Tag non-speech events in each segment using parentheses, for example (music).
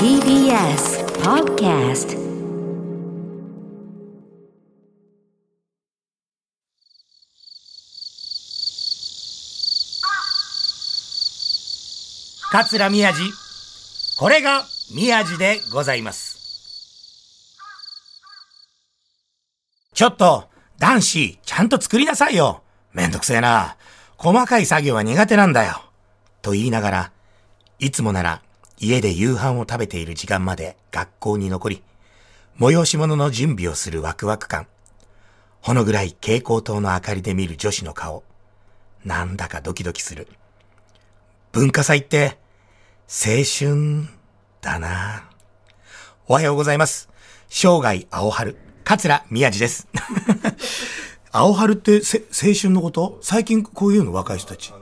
TBS Podcast 桂宮治。これが宮治でございます。ちょっと男子ちゃんと作りなさいよ。めんどくせえな。細かい作業は苦手なんだよ。と言いながらいつもなら家で夕飯を食べている時間まで学校に残り催し物の準備をするワクワク感ほのぐらい蛍光灯の明かりで見る女子の顔なんだかドキドキする文化祭って青春だな。おはようございます。生涯青春、桂宮治です。(laughs) 青春ってせ青春のこと？最近こういうの若い人たち。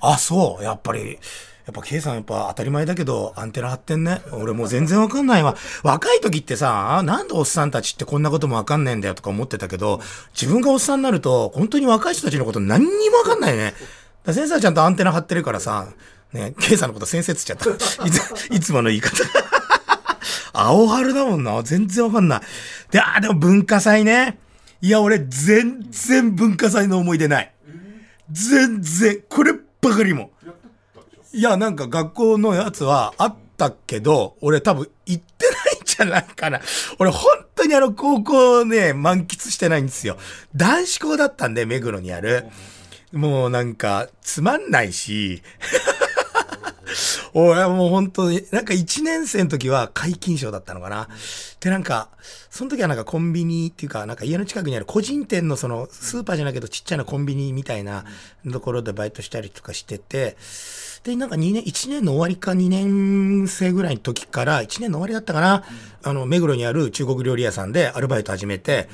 あ、そう。やっぱり、やっぱ K さんやっぱ当たり前だけどアンテナ張ってんね。俺もう全然わかんないわ。若い時ってさ、なんでおっさんたちってこんなこともわかんないんだよとか思ってたけど、自分がおっさんになると本当に若い人たちのこと何にもわかんないね。だから先生はちゃんとアンテナ張ってるからさ、ね、K さんのこと先生つっちゃった。(laughs) いつ、いつもの言い方。(laughs) 青春だもんな。全然わかんない。で、あー、でも文化祭ね。いや、俺全然文化祭の思い出ない。全然、こればかりも。いや、なんか学校のやつはあったけど、俺多分行ってないんじゃないかな。(laughs) 俺本当にあの高校ね、満喫してないんですよ。男子校だったんで、目黒にある。もうなんか、つまんないし、(laughs) 俺はもう本当に、なんか1年生の時は皆勤賞だったのかな。で、なんか、その時はなんかコンビニっていうか、なんか家の近くにある個人店のそのスーパーじゃないけどちっちゃなコンビニみたいなところでバイトしたりとかしてて、で、なんか2年、1年の終わりか2年生ぐらいの時から、1年の終わりだったかな、あの、目黒にある中国料理屋さんでアルバイト始めて、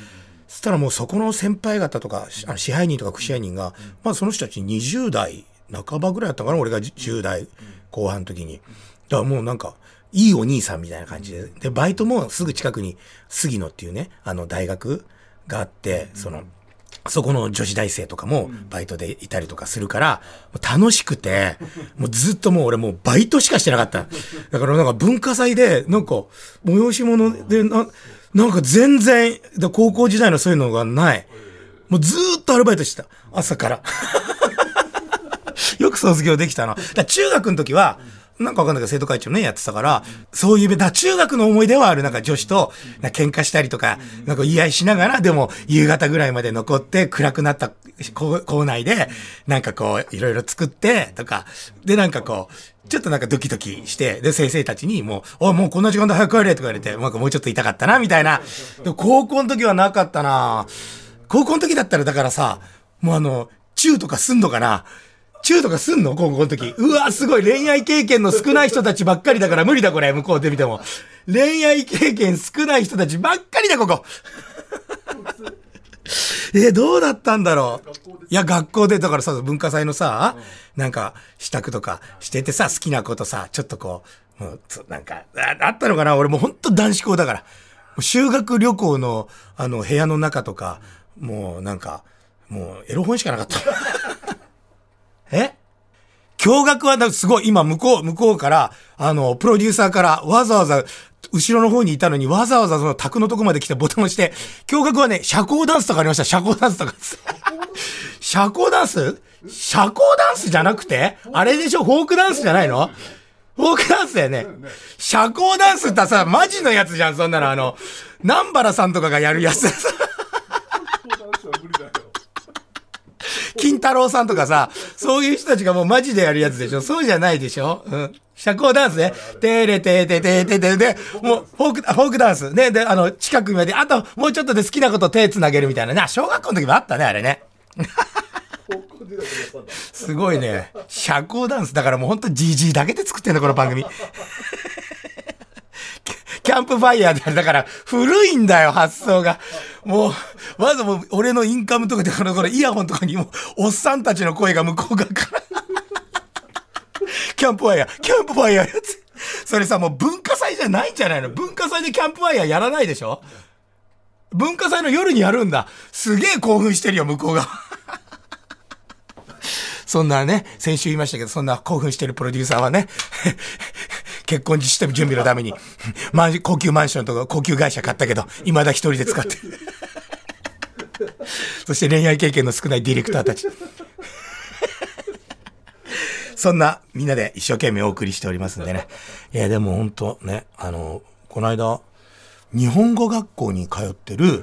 そしたらもうそこの先輩方とか、あの支配人とか副支配人が、まあその人たち20代半ばぐらいだったかな、俺が10代後半の時に。だからもうなんか、いいお兄さんみたいな感じで。で、バイトもすぐ近くに杉野っていうね、あの大学があって、その、そこの女子大生とかもバイトでいたりとかするから、楽しくて、(laughs) もうずっともう俺もうバイトしかしてなかった。だからなんか文化祭で、なんか催し物でな、なんか全然、だ高校時代のそういうのがない。もうずーっとアルバイトしてた。朝から。(laughs) 卒業できたな。だ中学の時は、なんかわかんないけど生徒会長ね、やってたから、そういう、だ中学の思い出はある、なんか女子と、喧嘩したりとか、なんか言い合いしながら、でも夕方ぐらいまで残って暗くなった校内で、なんかこう、いろいろ作って、とか、で、なんかこう、ちょっとなんかドキドキして、で、先生たちにもう、おもうこんな時間で早く帰れとか言われて、もうちょっと痛かったな、みたいな。で高校の時はなかったな高校の時だったらだからさ、もうあの、チューとかすんのかなチューとかすんの？高校の時。うわ、すごい。恋愛経験の少ない人たちばっかりだから無理だ、これ。向こうで見ても。恋愛経験少ない人たちばっかりだ、ここ。(laughs) えーどうだったんだろう？いや、学校で、だからさ、文化祭のさ、なんか、支度とかしててさ、好きなことさ、ちょっとこう、もう、つなんか、ああったのかな？俺もうほんと男子校だから。修学旅行の、あの、部屋の中とか、もうなんか、もう、エロ本しかなかった。え？驚愕はだすごい、今向こう、向こうから、あの、プロデューサーからわざわざ、後ろの方にいたのにわざわざその卓のとこまで来てボタンを押して、驚愕はね、社交ダンスとかありました。社交ダンスとか。(laughs) 社交ダンス？社交ダンスじゃなくて？あれでしょ？フォークダンスじゃないの？フォークダンスだよね。社交ダンスってさ、マジのやつじゃん、そんなの。あの、南原さんとかがやるやつ。(laughs) (laughs) 金太郎さんとかさ、そういう人たちがもうマジでやるやつでしょそうじゃないでしょうん。社交ダンスね。てれてててててで、もう、フォーク、フォークダンス。ね、で、あの、近くまで、あと、もうちょっとで好きなこと手つなげるみたいなね。あ小学校の時もあったね、あれね。すごいね。社交ダンス。だからもうほんと GG だけで作ってんだ、この番組。キャンプファイヤーである。だから、古いんだよ、発想が。もう、まずも、俺のインカムとかで、この、このイヤホンとかにも、おっさんたちの声が向こう側から。キャンプファイヤー、キャンプファイヤーやつ。それさ、もう文化祭じゃないんじゃないの文化祭でキャンプファイヤーやらないでしょ？文化祭の夜にやるんだ。すげえ興奮してるよ、向こうが。(laughs) そんなね、先週言いましたけど、そんな興奮してるプロデューサーはね、結婚して準備のために、(laughs) マン高級マンションとか高級会社買ったけど、未だ一人で使ってる。(laughs) そして恋愛経験の少ないディレクターたち。そんなみんなで一生懸命お送りしておりますんでね。いや、でも本当ね、あの、この間、日本語学校に通ってる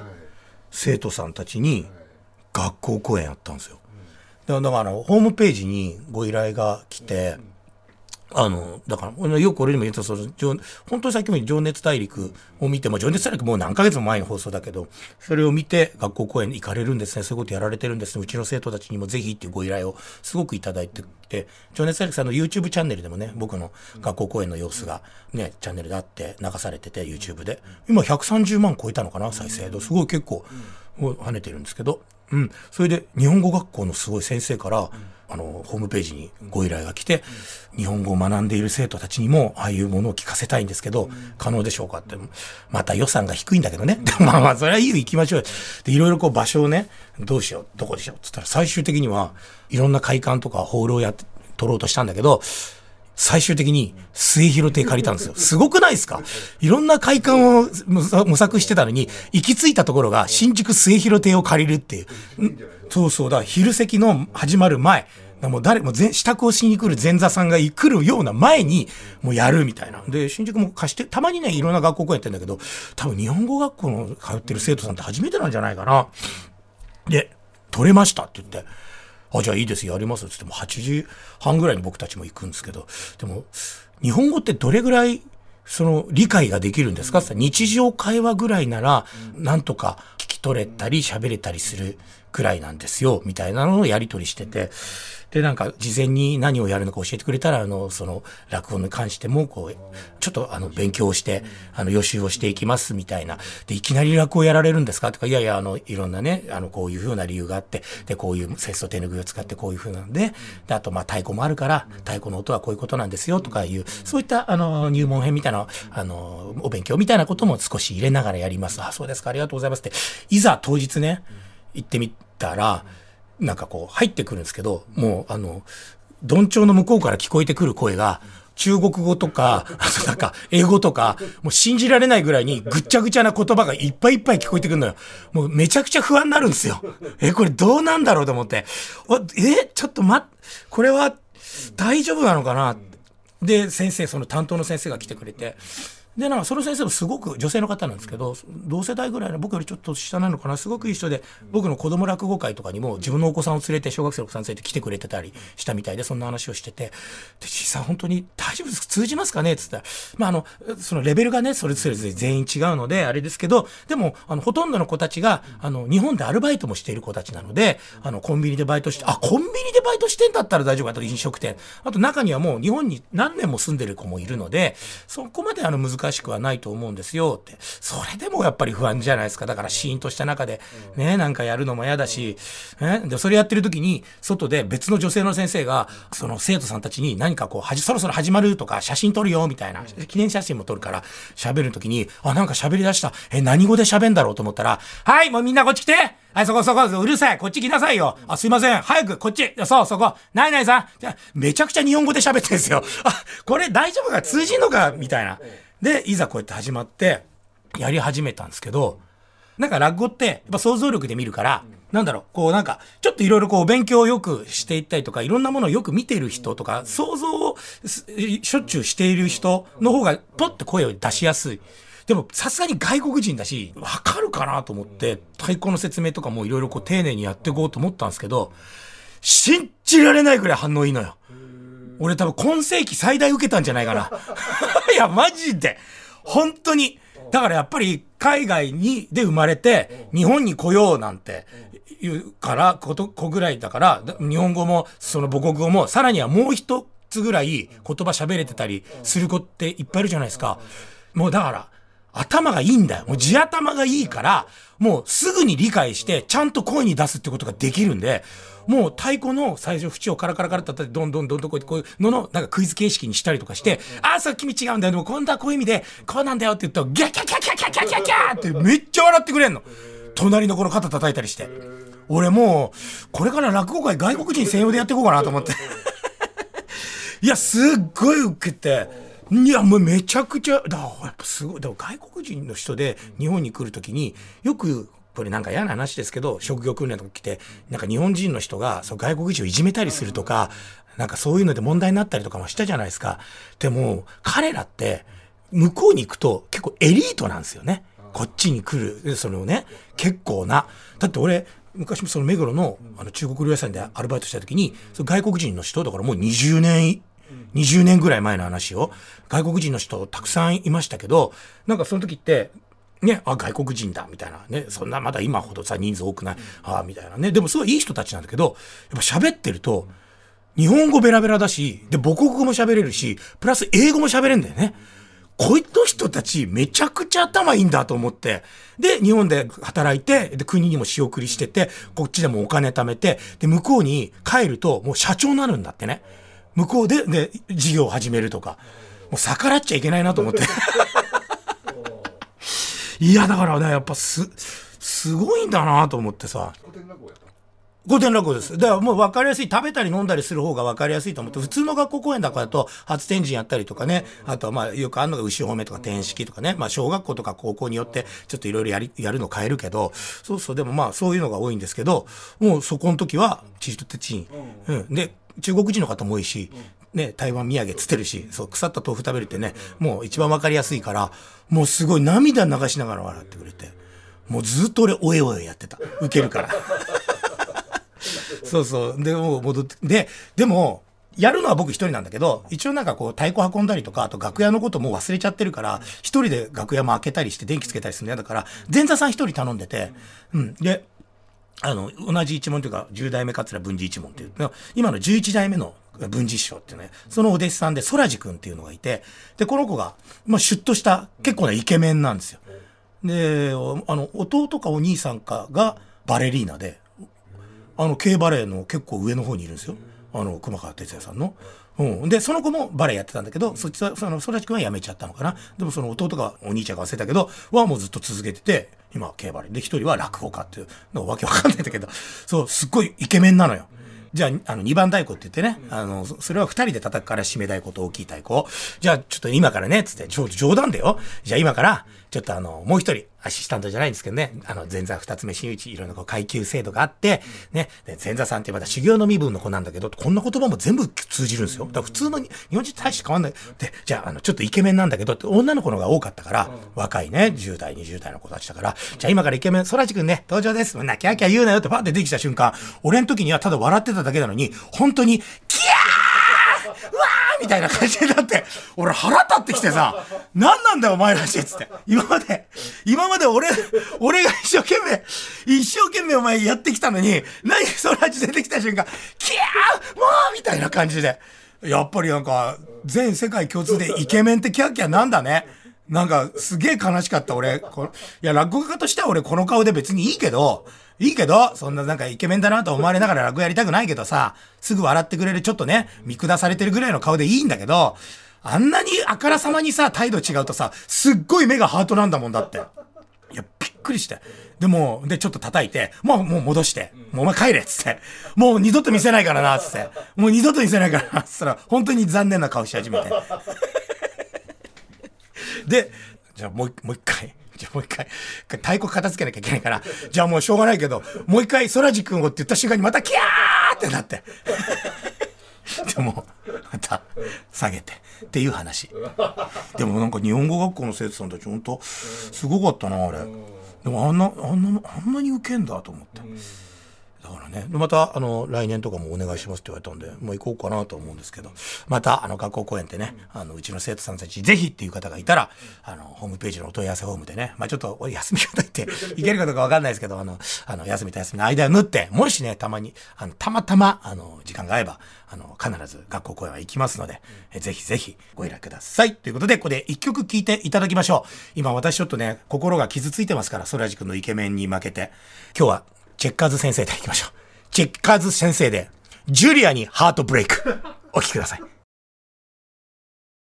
生徒さんたちに学校公演やったんですよ。だから、ホームページにご依頼が来て、あの、だから、よく俺にも言ったその、本当にさっきも情熱大陸を見て、も情熱大陸もう何ヶ月も前の放送だけど、それを見て学校公演に行かれるんですね、そういうことやられてるんですね、うちの生徒たちにもぜひっていうご依頼をすごくいただいてて、情熱大陸さんの YouTube チャンネルでもね、僕の学校公演の様子がね、チャンネルであって流されてて、YouTube で。今130万超えたのかな、再生度。すごい結構、跳ねてるんですけど、うん。それで、日本語学校のすごい先生から、あの、ホームページにご依頼が来て、日本語を学んでいる生徒たちにも、ああいうものを聞かせたいんですけど、可能でしょうかって。また予算が低いんだけどね。(laughs) まあまあ、それはいいよ、行きましょう。で、いろいろこう場所をね、どうしよう、どこでしよう、つったら最終的には、いろんな会館とかホールをやって、取ろうとしたんだけど、最終的に末広亭借りたんですよ。(laughs) すごくないですか？いろんな会館を (laughs) 模索してたのに、行き着いたところが新宿末広亭を借りるっていう。そうそう。だ、昼席の始まる前、もう誰も支度をしに来る前座さんが来るような前に、もうやるみたいな。で、新宿も貸して、たまにね、いろんな学校やってんだけど、多分日本語学校の通ってる生徒さんって初めてなんじゃないかな。で、取れましたって言って、あ、じゃあいいです、やりますって言っても8時半ぐらいに僕たちも行くんですけど、でも、日本語ってどれぐらい、その、理解ができるんですか？って日常会話ぐらいなら、なんとか聞き取れたり喋れたりするくらいなんですよ、みたいなのをやり取りしてて、で、なんか、事前に何をやるのか教えてくれたら、あの、その、落語に関しても、こう、ちょっと、あの、勉強をして、あの、予習をしていきます、みたいな。で、いきなり落語やられるんですか？とか、いやいや、あの、いろんなね、あの、こういうふうな理由があって、で、こういう節操手拭いを使ってこういうふうなんで、で、あと、ま、太鼓もあるから、太鼓の音はこういうことなんですよ、とかいう、そういった、あの、入門編みたいな、あの、お勉強みたいなことも少し入れながらやります。あ、そうですか、ありがとうございますって。いざ当日ね、行ってみたら、なんかこう入ってくるんですけど、もうあの、どんちょうの向こうから聞こえてくる声が、中国語とか、あとなんか、英語とか、もう信じられないぐらいにぐっちゃぐちゃな言葉がいっぱいいっぱい聞こえてくるのよ。もうめちゃくちゃ不安になるんですよ。え、これどうなんだろうと思って。え、ちょっと待っ、これは大丈夫なのかな？で、先生、その担当の先生が来てくれて、でなんかその先生もすごく女性の方なんですけど同世代ぐらいの僕よりちょっと下なのかなすごくいい人で僕の子供落語会とかにも自分のお子さんを連れて小学生のお子さん連れて来てくれてたりしたみたいでそんな話をしててで実際本当に大丈夫です通じますかね？っつったらまああのそのレベルがねそれぞれ全員違うのであれですけどでもあのほとんどの子たちがあの日本でアルバイトもしている子たちなのであのコンビニでバイトしてあコンビニでバイトしてんだったら大丈夫。かと飲食店。あと中にはもう日本に何年も住んでる子もいるのでそこまであの難しいくはないと思思うんですよって。それでもやっぱり不安じゃないですか。だからシーンとした中で、ね、なんかやるのも嫌だし、ね、で、それやってる時に、外で別の女性の先生が、その生徒さんたちに何かこう、はじ、そろそろ始まるとか、写真撮るよ、みたいな、記念写真も撮るから、喋る時に、あ、なんか喋り出した。え、何語で喋んだろうと思ったら、はい、もうみんなこっち来てはい、そこそこ、うるさい。こっち来なさいよ。あ、すいません。早く、こっち。そう、そこ。ないないさん。じゃめちゃくちゃ日本語で喋ってるんですよ。あ、これ大丈夫か？通じんのか？みたいな。で、いざこうやって始まって、やり始めたんですけど、なんか落語って、やっぱ想像力で見るから、なんだろう、こうなんか、ちょっといろいろこう勉強をよくしていったりとか、いろんなものをよく見ている人とか、想像をしょっちゅうしている人の方が、ポッて声を出しやすい。でも、さすがに外国人だし、わかるかなと思って、太鼓の説明とかもいろいろこう丁寧にやっていこうと思ったんですけど、信じられないぐらい反応いいのよ。俺多分今世紀最大受けたんじゃないかな。(laughs) いや、マジで。本当に。だからやっぱり海外にで生まれて日本に来ようなんて言うからこと子ぐらいだから日本語もその母国語もさらにはもう一つぐらい言葉喋れてたりする子っていっぱいいるじゃないですか。もうだから頭がいいんだよ。もう地頭がいいから、もうすぐに理解して、ちゃんと声に出すってことができるんで、もう太鼓の最初縁をカラカラカラって叩いて、どんどんどんどんこういうのの、なんかクイズ形式にしたりとかして、ああ、そう、君違うんだよ。でも今度はこういう意味で、こうなんだよって言ったら、ギャキャキャキャキャキャキャキャってめっちゃ笑ってくれんの。隣の子の肩叩いたりして。俺もう、これから落語会外国人専用でやっていこうかなと思って。いや、すっごい受けて、いや、もうめちゃくちゃ、だやっぱすごい、だ外国人の人で日本に来るときに、よく、これなんか嫌な話ですけど、職業訓練とか来て、なんか日本人の人がそう外国人をいじめたりするとか、なんかそういうので問題になったりとかもしたじゃないですか。でも、彼らって、向こうに行くと結構エリートなんですよね。こっちに来る、そのね、結構な。だって俺、昔もその目黒のあの中国料理屋さんでアルバイトした時に、外国人の人、だからもう20年、20年ぐらい前の話を、外国人の人たくさんいましたけど、なんかその時って、ね、あ、外国人だ、みたいな。ね、そんなまだ今ほどさ、人数多くない。あみたいなね。でもすごいいい人たちなんだけど、やっぱ喋ってると、日本語ベラベラだし、で、母国語も喋れるし、プラス英語も喋れるんだよね。こいつ人たちめちゃくちゃ頭いいんだと思って。で、日本で働いて、で、国にも仕送りしてて、こっちでもお金貯めて、で、向こうに帰るともう社長になるんだってね。向こうで、で、事業を始めるとか。もう逆らっちゃいけないなと思って。(laughs) いや、だからね、やっぱす、すごいんだなと思ってさ。古典落語です。だからもう分かりやすい、食べたり飲んだりする方が分かりやすいと思って、普通の学校公演だからだと、初天神やったりとかね、あとはまあよくあるのが牛褒めとか天式とかね、まあ小学校とか高校によってちょっといろいろやり、やるの変えるけど、そうそう、でもまあそういうのが多いんですけど、もうそこの時は、チリとテチン。うん。で、中国人の方も多いし、ね、台湾土産つってるし、そう、腐った豆腐食べるってね、もう一番分かりやすいから、もうすごい涙流しながら笑ってくれて、もうずっと俺、おえおえやってた。受けるから。(laughs) そうそう。で、もう戻って、で、でも、やるのは僕一人なんだけど、一応なんかこう太鼓運んだりとか、あと楽屋のこともう忘れちゃってるから、一人で楽屋も開けたりして電気つけたりするの嫌だから、前座さん一人頼んでて、うん。で、あの、同じ一門というか、10代目桂文治一門っていう、今の11代目の文治師匠っていうね、そのお弟子さんで空地君っていうのがいて、で、この子が、まあ、シュッとした、結構なイケメンなんですよ。で、あの、弟かお兄さんかがバレリーナで、あの、K バレーの結構上の方にいるんですよ。あの、熊川哲也さんの。うん。で、その子もバレーやってたんだけど、そっちは、その、空地君は辞めちゃったのかな。でもその弟が、お兄ちゃんが忘れたけど、はもうずっと続けてて、今はバレー。で、一人は落語家っていうのわけわかんないんだけど、そう、すっごいイケメンなのよ。じゃあ、あの、二番太鼓って言ってね、あの、そそれは二人で叩くから締め太鼓と大きい太鼓を。じゃあ、ちょっと今からね、つって、ちょ冗談だよ。じゃあ今から、ちょっとあの、もう一人、アシスタントじゃないんですけどね、あの、前座二つ目真打ち、いろんなこう階級制度があって、ね、で前座さんってまた修行の身分の子なんだけど、こんな言葉も全部通じるんですよ。だから普通のに日本人と大して変わんない。で、じゃあ、あの、ちょっとイケメンなんだけどって、女の子の方が多かったから、若いね、10代、20代の子たちだから、じゃあ今からイケメン、空地くんね、登場です。な、キャーキャー言うなよってパッて出てきた瞬間、俺の時にはただ笑ってただけなのに、本当に、みたいな感じになって、俺腹立ってきてさ、何なんだよお前らしいっつって。今まで、今まで俺、俺が一生懸命、一生懸命お前やってきたのに、何そらち出てきた瞬間、キャーもうみたいな感じで。やっぱりなんか、全世界共通でイケメンってキャーキャーなんだね。なんか、すげえ悲しかった俺。いや、落語家としては俺この顔で別にいいけど、いいけど、そんななんかイケメンだなと思われながら落語やりたくないけどさ、すぐ笑ってくれるちょっとね、見下されてるぐらいの顔でいいんだけど、あんなにあからさまにさ、態度違うとさ、すっごい目がハートなんだもんだって。いや、びっくりして。でも、で、ちょっと叩いて、もう、もう戻して、もうお前帰れっつって。もう二度と見せないからな、つって。もう二度と見せないからな、つったら、本当に残念な顔し始めて。で、じゃあもうもう一回。じゃあもう一回、太鼓片付けなきゃいけないから、じゃあもうしょうがないけど、もう一回、空地君をって言った瞬間にまたキャーってなって。でも、また、下げて。っていう話。でもなんか日本語学校の生徒さんたち本当、すごかったな、あれ。でもあんな、あんな、あんなにウケんだと思って。だからね、また、あの、来年とかもお願いしますって言われたんで、もう行こうかなと思うんですけど、また、あの、学校公演ってね、あの、うちの生徒さんたち、ぜひっていう方がいたら、あの、ホームページのお問い合わせフォームでね、まあちょっと、お休み方って、(laughs) いけるかどうかわかんないですけど、あの、あの、休みと休みの間を縫って、もしね、たまに、あの、たまたま、あの、時間が合えば、あの、必ず学校公演は行きますので、えぜひぜひご依頼ください。ということで、ここで一曲聴いていただきましょう。今私ちょっとね、心が傷ついてますから、ソラジ君のイケメンに負けて。今日は、チェッカーズ先生で行きましょう。チェッカーズ先生で、ジュリアにハートブレイク。お聴きください。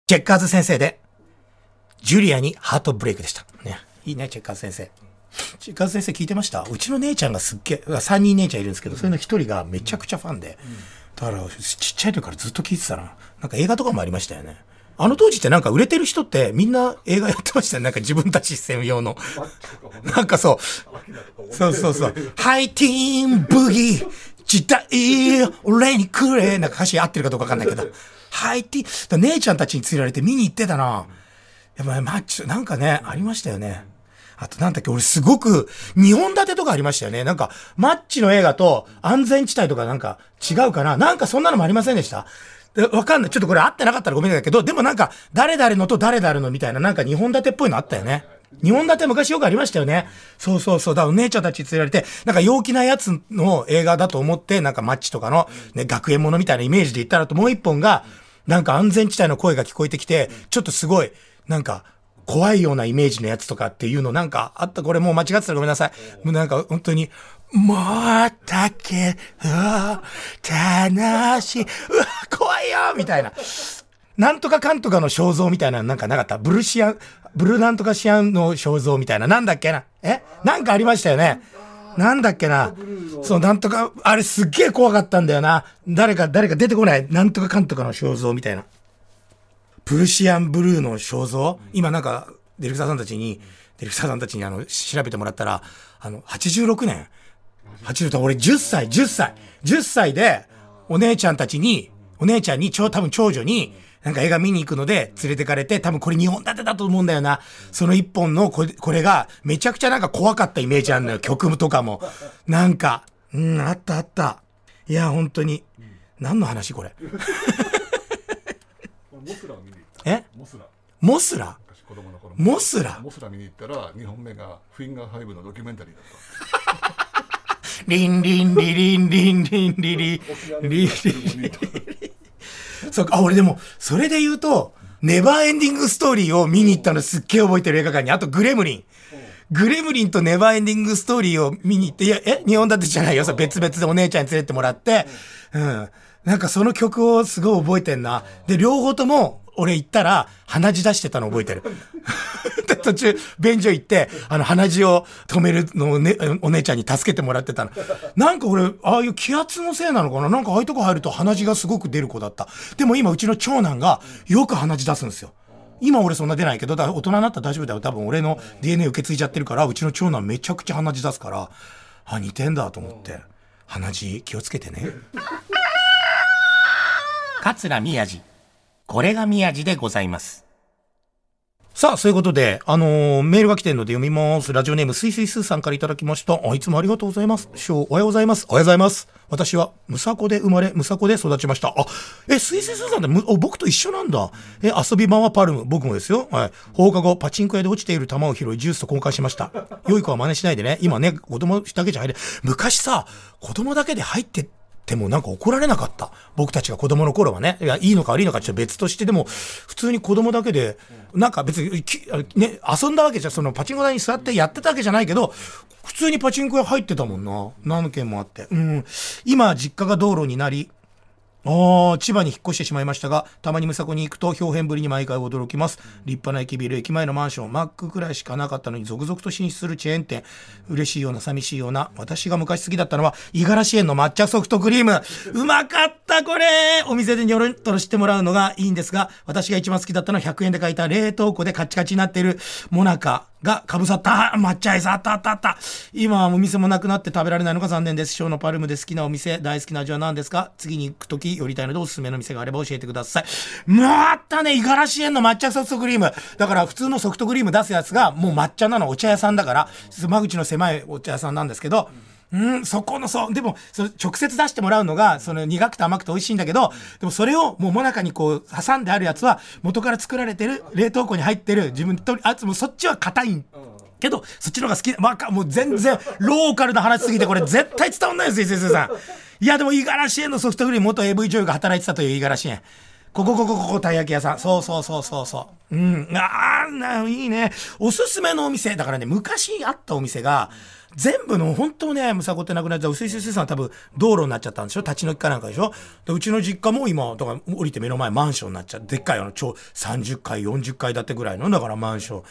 チェッカーズ先生で、ジュリアにハートブレイクでした。ね。いいね、チェッカーズ先生。チェッカーズ先生聞いてました？うちの姉ちゃんがすっげえ、3人姉ちゃんいるんですけど、それの1人がめちゃくちゃファンで、だからちっちゃい時からずっと聞いてたな。なんか映画とかもありましたよね。あの当時ってなんか売れてる人ってみんな映画やってましたね。なんか自分たち専用の。なんかそう。そうそうそう。ハイティーンブギー、時代、俺にくれ。なんか歌詞合ってるかどうかわかんないけど。ハイティーン、姉ちゃんたちに連れられて見に行ってたな。やっぱマッチ、なんかね、ありましたよね。あとなんだっけ、俺すごく、2本立てとかありましたよね。なんか、マッチの映画と安全地帯とかなんか違うかななんかそんなのもありませんでした？でわかんない。ちょっとこれ合ってなかったらごめんなさいけど、でもなんか、誰々のと誰々のみたいな、なんか2本立てっぽいのあったよね。2本立て昔よくありましたよね。そうそうそう。だからお姉ちゃんたち連れられて、なんか陽気なやつの映画だと思って、なんかマッチとかの、ね、学園ものみたいなイメージで言ったらともう一本が、なんか安全地帯の声が聞こえてきて、ちょっとすごい、なんか、怖いようなイメージのやつとかっていうのなんかあった。これもう間違ってたらごめんなさい。もうなんか本当に、もうだけど、楽しい。うわ、怖いよみたいな。なんとかかんとかの肖像みたいななんかなかった？ブルシアン、ブルなんとかシアンの肖像みたいな。なんだっけな？え？なんかありましたよね？なんだっけな？そう、なんとか、あれすっげえ怖かったんだよな。誰か、誰か出てこない？なんとかかんとかの肖像みたいな。プルシアンブルーの肖像？今なんか、ディレクターさんたちに、ディレクターさんたちにあの、調べてもらったら、あの、86年。86年、俺10歳、10歳。10歳で、お姉ちゃんたちに、お姉ちゃんに、ちょ、多分長女に、なんか映画見に行くので連れてかれて、多分これ2本立てだと思うんだよな。その1本のこれ、これがめちゃくちゃなんか怖かったイメージあるのよ。(laughs) 曲とかも。なんか、うん、あったあった。いや、本当に。何の話これ？モスラを見にえ？モスラモスラ？モスラ？モスラ見に行ったら2本目がフィンガーハイブのドキュメンタリーだったリンリンリリンリンリンリリリリリそうか、俺でも、それで言うと、ネバーエンディングストーリーを見に行ったのすっげえ覚えてる映画館に。あと、グレムリン。グレムリンとネバーエンディングストーリーを見に行って、いや、え日本立てじゃないよ。別々でお姉ちゃんに連れてもらって、うん。なんかその曲をすごい覚えてんな。で、両方とも、俺行ったら、鼻血出してたの覚えてる。(laughs) 途中、便所行って、あの、鼻血を止めるのをね、お姉ちゃんに助けてもらってたの。なんか俺、ああいう気圧のせいなのかな？なんかああいうとこ入ると鼻血がすごく出る子だった。でも今、うちの長男がよく鼻血出すんですよ。今俺そんな出ないけど、だ大人になったら大丈夫だよ。多分俺の DNA 受け継いじゃってるから、うちの長男めちゃくちゃ鼻血出すから、あ、似てんだと思って。鼻血気をつけてね。桂宮治。これが宮治でございます。さあ、そういうことで、あのーメールが来てるので読みます。ラジオネーム、すいすいすーさんからいただきました。あ、いつもありがとうございます。師匠、おはようございます。おはようございます。私は、むさこで生まれ、むさこで育ちました。あ、え、すいすいすーさんってむ、お僕と一緒なんだ。え、遊び場はパルム。僕もですよ。はい。放課後、パチンコ屋で落ちている球を拾い、ジュースと交換しました。(laughs) 良い子は真似しないでね。今ね、子供だけじゃ入れ。昔さ、子供だけで入ってでもなんか怒られなかった。僕たちが子供の頃はね。いや、いいのか悪いのかちょっと別として、でも、普通に子供だけで、なんか別に、ね、遊んだわけじゃ、そのパチンコ台に座ってやってたわけじゃないけど、普通にパチンコ屋入ってたもんな。何件もあって。うん。今、実家が道路になり、ああ、千葉に引っ越してしまいましたが、たまにむさこに行くと、表変ぶりに毎回驚きます。立派な駅ビル、駅前のマンション、マックくらいしかなかったのに、続々と進出するチェーン店。嬉しいような、寂しいような。私が昔好きだったのは、五十嵐園の抹茶ソフトクリーム。うまかった、これお店でニョロンとしてもらうのがいいんですが、私が一番好きだったのは100円で買えた冷凍庫でカチカチになっている、モナカ。がかぶさった抹茶アイスあったあったあった今はお店もなくなって食べられないのが残念です。ショーのパルムで好きなお店、大好きな味は何ですか？次に行くとき寄りたいのでおすすめの店があれば教えてください。もうあったね五十嵐園の抹茶ソフトクリーム。だから普通のソフトクリーム出すやつがもう抹茶なのお茶屋さんだから、間口の狭いお茶屋さんなんですけど、うん、そこの、そう、でも、その直接出してもらうのが、その苦くて甘くて美味しいんだけど、でもそれをもうもなかにこう挟んであるやつは、元から作られてる、冷凍庫に入ってる、自分と、あつもそっちは硬いけど、そっちの方が好き。わか、もう全然、ローカルな話すぎて、これ絶対伝わんないですよ、先生さん。(laughs) いや、でも、五十嵐園のソフトクリーム元 AV 女優が働いてたという五十嵐園。ここ、ここ、ここ、たい焼き屋さん。そうそうそうそうそう。うん。あーな、いいね。おすすめのお店。だからね、昔あったお店が、全部の、本当ね、むさこってなくなっちゃう。薄井先生さんは多分、道路になっちゃったんでしょ？立ち退きかなんかでしょ？でうちの実家も今、だから降りて目の前マンションになっちゃう。でっかいあの、超30階、40階建てぐらいの、だからマンション。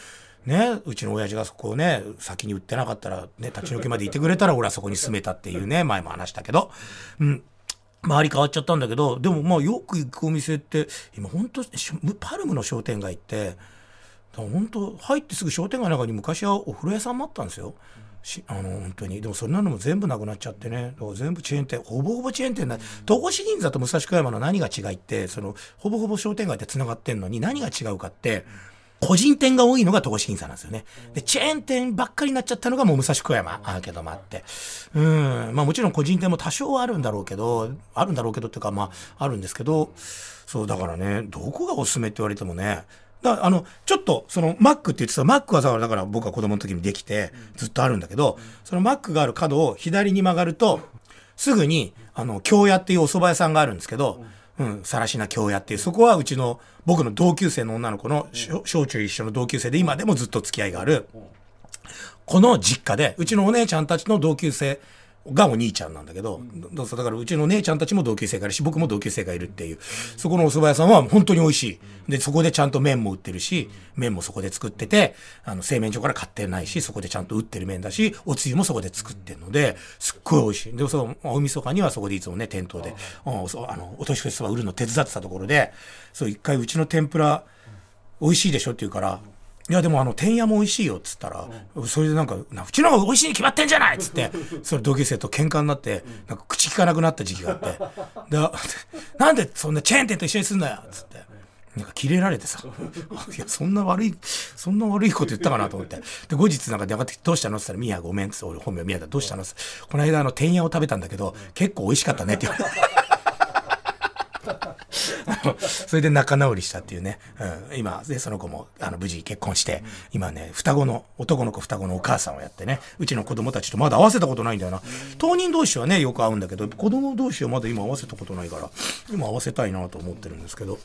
ね、うちの親父がそこをね、先に売ってなかったら、ね、立ち退きまでいてくれたら俺はそこに住めたっていうね、前も話したけど。うん。周り変わっちゃったんだけど、でもまあよく行くお店って、今本当しパルムの商店街って、本当入ってすぐ商店街の中に昔はお風呂屋さんもあったんですよ。しあの本当にでもそれなのも全部なくなっちゃってねだから全部チェーン店ほぼほぼチェーン店な戸越銀座と武蔵小山の何が違いってそのほぼほぼ商店街ってつながってんのに何が違うかって個人店が多いのが戸越銀座なんですよね。で、チェーン店ばっかりになっちゃったのがもう武蔵小山、アーケードもあって。うん。まあもちろん個人店も多少はあるんだろうけど、あるんだろうけどっていうかまああるんですけど、そうだからね、どこがおすすめって言われてもね、だあの、ちょっと、その、マックって言ってた、マックはさ、だから僕は子供の時にできて、ずっとあるんだけど、そのマックがある角を左に曲がると、すぐに、あの、京屋っていうお蕎麦屋さんがあるんですけど、うん、さらしな京屋っていう、そこはうちの、僕の同級生の女の子の、小小中一緒の同級生で、今でもずっと付き合いがある、この実家で、うちのお姉ちゃんたちの同級生がお兄ちゃんなんだけど、どうぞだからうちの姉ちゃんたちも同級生がいるし、僕も同級生がいるっていう、そこのお蕎麦屋さんは本当に美味しい。で、そこでちゃんと麺も売ってるし、麺もそこで作ってて、あの、製麺所から買ってないし、そこでちゃんと売ってる麺だし、おつゆもそこで作ってるので、すっごい美味しい。で、そう、お晦日にはそこでいつもね、店頭で、うんそうあの、お年越しそば売るの手伝ってたところで、そう、一回うちの天ぷら、美味しいでしょって言うから、いやでもあの、天屋も美味しいよっつったら、それでなんか、なうちの方が美味しいに決まってんじゃないっつって、それ同級生と喧嘩になって、なんか口聞かなくなった時期があって、(laughs) で、なんでそんなチェーン店と一緒にすんだよっつって。なんかキレられてさ、(laughs) いや、そんな悪い、そんな悪いこと言ったかなと思って。で、後日なんか電話かかってどうしたの？って言ったら、ミヤごめんっつって、俺本名ミヤだ、どうしたの？っつって、この間あの、天屋を食べたんだけど、結構美味しかったねって言われて。それで仲直りしたっていうね。うん、今、で、その子も、あの、無事結婚して、今ね、双子の、男の子双子のお母さんをやってね、うちの子供たちとまだ合わせたことないんだよな。当人同士はね、よく会うんだけど、子供同士はまだ今合わせたことないから、今合わせたいなと思ってるんですけど。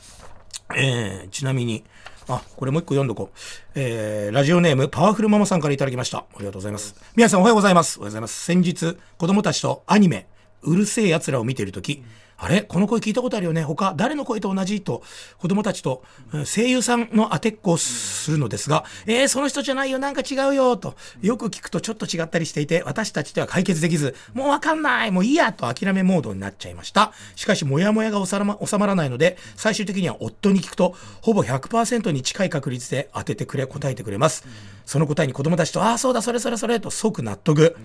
えー、ちなみに、あ、これもう一個読んどこう。えー、ラジオネーム、パワフルママさんからいただきました。ありがとうございます。皆さんおはようございます。おはようございます。先日、子供たちとアニメ、うるせえ奴らを見ているとき、あれ？この声聞いたことあるよね？他、誰の声と同じ？と、子供たちと、声優さんの当てっこをするのですが、えー、その人じゃないよ、なんか違うよ、と、よく聞くとちょっと違ったりしていて、私たちでは解決できず、もうわかんない、もういいや、と諦めモードになっちゃいました。しかし、もやもやが収ま収まらないので、最終的には夫に聞くと、ほぼ100%に近い確率で当ててくれ、答えてくれます。その答えに子供たちと、ああ、そうだ、それそれそれ、と即納得。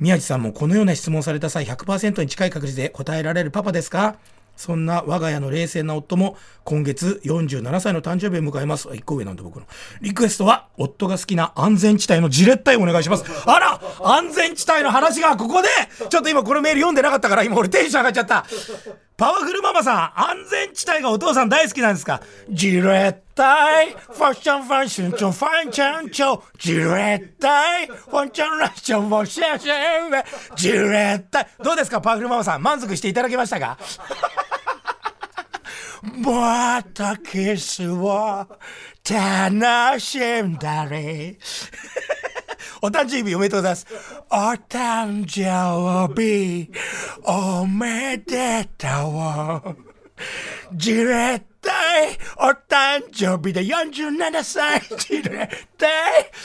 宮地さんもこのような質問された際100%に近い確率で答えられるパパですか？そんな我が家の冷静な夫も今月47歳の誕生日を迎えます。1個上なんで僕の。リクエストは夫が好きな安全地帯のジレッタイお願いします。あら安全地帯の話がここでちょっと今このメール読んでなかったから今俺テンション上がっちゃった。パワフルママさん、安全地帯がお父さん大好きなんですか？ジレッタイ、ファッションファッションチョンファンチャンチョ、ジレッタイ、ファンチャンラッションファッションシェンウェ、ジレッタイ。どうですかパワフルママさん、満足していただけましたか？(laughs) またキスを楽しんだり。お誕生日おめでとうございます。お誕生日おめでとう。じれったいお誕生日で47歳じれったい、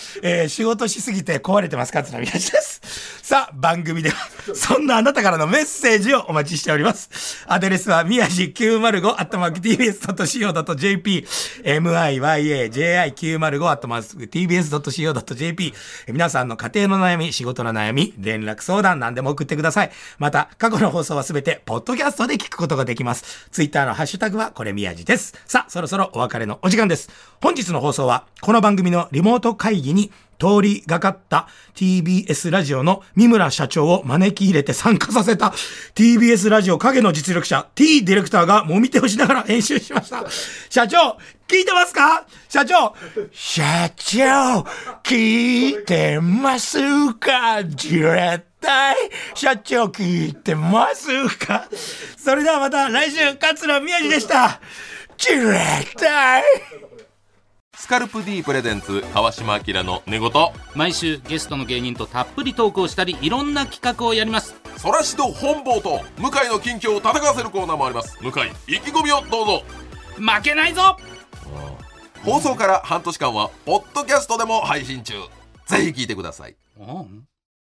(laughs) えー仕事しすぎて壊れてます桂宮治です。さあ、番組では、(laughs) そんなあなたからのメッセージをお待ちしております。アドレスは、宮治905、アットマーク tbs.co.jp、myaji905、アットマーク tbs.co.jp、皆さんの家庭の悩み、仕事の悩み、連絡相談、何でも送ってください。また、過去の放送はすべて、ポッドキャストで聞くことができます。ツイッターのハッシュタグは、これ宮です。さあ、そろそろお別れのお時間です。本日の放送は、この番組のリモート会議に通りがかった TBS ラジオの三村社長を招き入れて参加させた TBS ラジオ影の実力者 T ディレクターがもみ手をしながら編集しました。社長、聞いてますか？社長社長、聞いてますか？絶対、社長聞いてますか？それではまた来週、桂宮治でした。絶対スカルプ D プレゼンツ川島明の寝言。毎週ゲストの芸人とたっぷりトークをしたりいろんな企画をやります。そらしど本坊と向井の近況を戦わせるコーナーもあります。向井意気込みをどうぞ。負けないぞ！放送から半年間はポッドキャストでも配信中。ぜひ聞いてください。うん